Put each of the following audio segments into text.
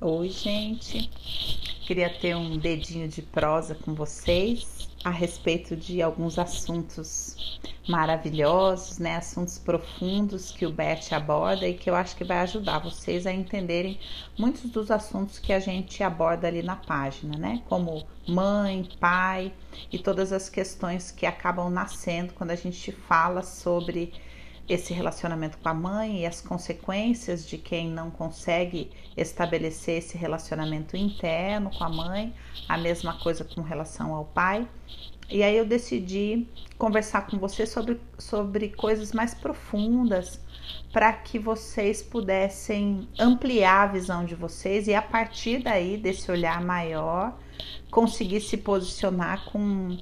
Oi, gente. Queria ter um dedinho de prosa com vocês a respeito de alguns assuntos maravilhosos, né? Assuntos profundos que o Beth aborda e que eu acho que vai ajudar vocês a entenderem muitos dos assuntos que a gente aborda ali na página, né? Como mãe, pai e todas as questões que acabam nascendo quando a gente fala sobre esse relacionamento com a mãe e as consequências de quem não consegue estabelecer esse relacionamento interno com a mãe, a mesma coisa com relação ao pai. E aí eu decidi conversar com você sobre, sobre coisas mais profundas para que vocês pudessem ampliar a visão de vocês e a partir daí desse olhar maior conseguir se posicionar com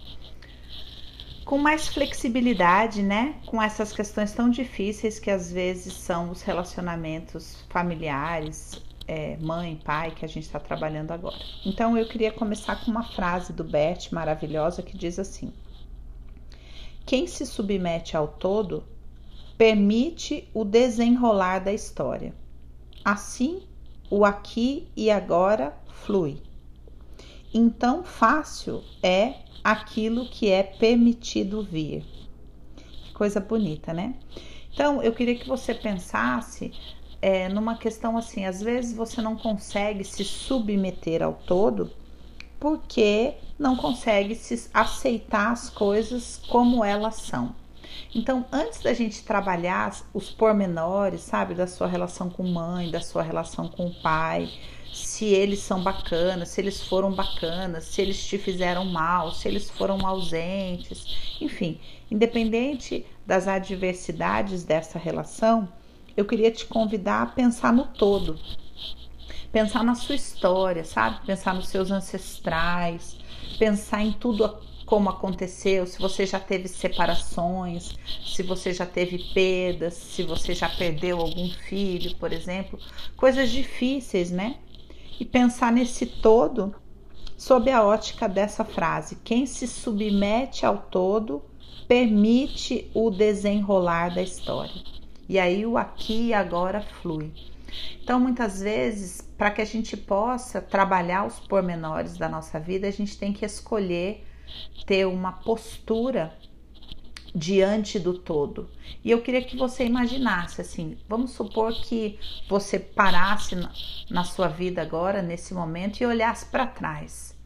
com mais flexibilidade, né? Com essas questões tão difíceis que às vezes são os relacionamentos familiares, é, mãe, pai, que a gente está trabalhando agora. Então eu queria começar com uma frase do Bert maravilhosa que diz assim: Quem se submete ao todo permite o desenrolar da história. Assim, o aqui e agora flui. Então, fácil é aquilo que é permitido vir. Que coisa bonita, né? Então, eu queria que você pensasse é, numa questão assim: às vezes você não consegue se submeter ao todo porque não consegue se aceitar as coisas como elas são. Então, antes da gente trabalhar os pormenores, sabe, da sua relação com mãe, da sua relação com o pai, se eles são bacanas, se eles foram bacanas, se eles te fizeram mal, se eles foram ausentes, enfim, independente das adversidades dessa relação, eu queria te convidar a pensar no todo. Pensar na sua história, sabe? Pensar nos seus ancestrais, pensar em tudo como aconteceu, se você já teve separações, se você já teve perdas, se você já perdeu algum filho, por exemplo, coisas difíceis, né? E pensar nesse todo sob a ótica dessa frase: quem se submete ao todo permite o desenrolar da história. E aí o aqui e agora flui. Então, muitas vezes, para que a gente possa trabalhar os pormenores da nossa vida, a gente tem que escolher ter uma postura diante do todo. E eu queria que você imaginasse assim, vamos supor que você parasse na, sua vida agora, nesse momento, e olhasse para trás.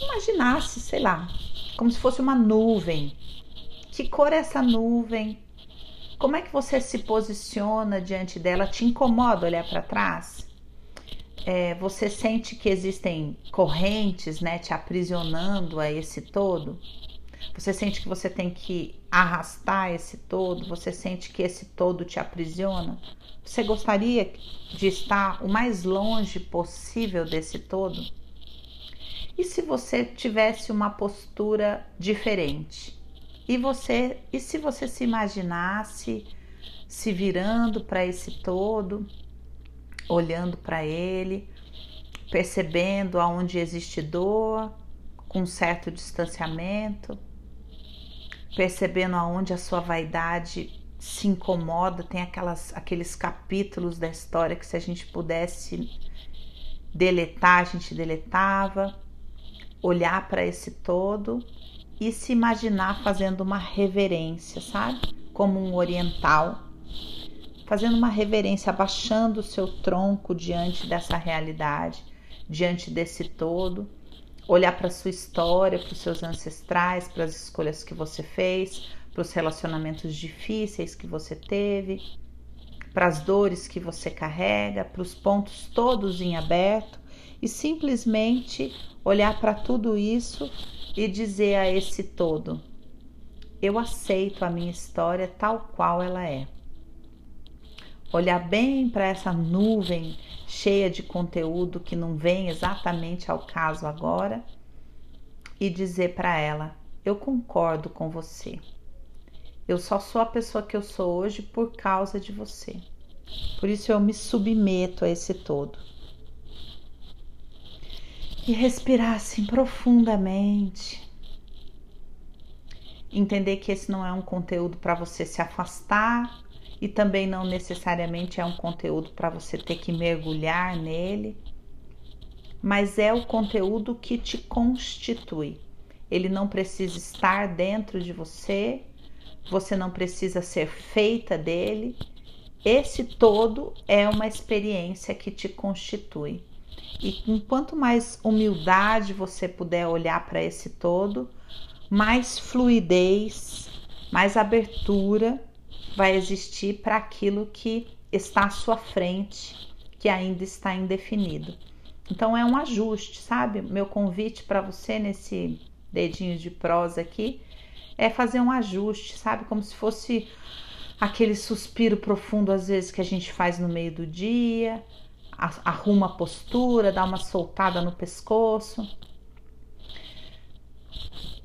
Imaginasse, sei lá, como se fosse uma nuvem. Que cor é essa nuvem? Como é que você se posiciona diante dela? Te incomoda olhar para trás? É, você sente que existem correntes, né, te aprisionando a esse todo? Você sente que você tem que arrastar esse todo? Você sente que esse todo te aprisiona? Você gostaria de estar o mais longe possível desse todo? E se você tivesse uma postura diferente? E você, e se você se imaginasse se virando para esse todo, olhando para ele, percebendo aonde existe dor, com certo distanciamento, percebendo aonde a sua vaidade se incomoda, tem aquelas, aqueles capítulos da história que se a gente pudesse deletar, a gente deletava, olhar para esse todo e se imaginar fazendo uma reverência, sabe? Como um oriental, fazendo uma reverência, abaixando o seu tronco diante dessa realidade, diante desse todo olhar para sua história, para os seus ancestrais, para as escolhas que você fez, para os relacionamentos difíceis que você teve, para as dores que você carrega, para os pontos todos em aberto e simplesmente olhar para tudo isso e dizer a esse todo: eu aceito a minha história tal qual ela é. Olhar bem para essa nuvem cheia de conteúdo que não vem exatamente ao caso agora e dizer para ela: Eu concordo com você. Eu só sou a pessoa que eu sou hoje por causa de você. Por isso eu me submeto a esse todo. E respirar assim profundamente. Entender que esse não é um conteúdo para você se afastar e também não necessariamente é um conteúdo para você ter que mergulhar nele, mas é o conteúdo que te constitui. Ele não precisa estar dentro de você, você não precisa ser feita dele. Esse todo é uma experiência que te constitui. E quanto mais humildade você puder olhar para esse todo, mais fluidez, mais abertura vai existir para aquilo que está à sua frente, que ainda está indefinido. Então é um ajuste, sabe? Meu convite para você nesse dedinho de prosa aqui é fazer um ajuste, sabe? Como se fosse aquele suspiro profundo às vezes que a gente faz no meio do dia, arruma a postura, dá uma soltada no pescoço,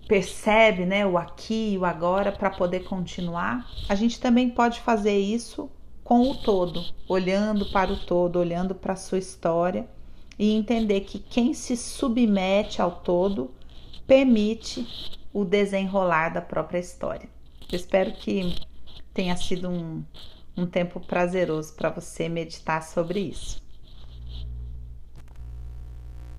percebe, né, o aqui e o agora para poder continuar. A gente também pode fazer isso com o todo, olhando para o todo, olhando para a sua história e entender que quem se submete ao todo permite o desenrolar da própria história. Eu espero que tenha sido um, um tempo prazeroso para você meditar sobre isso.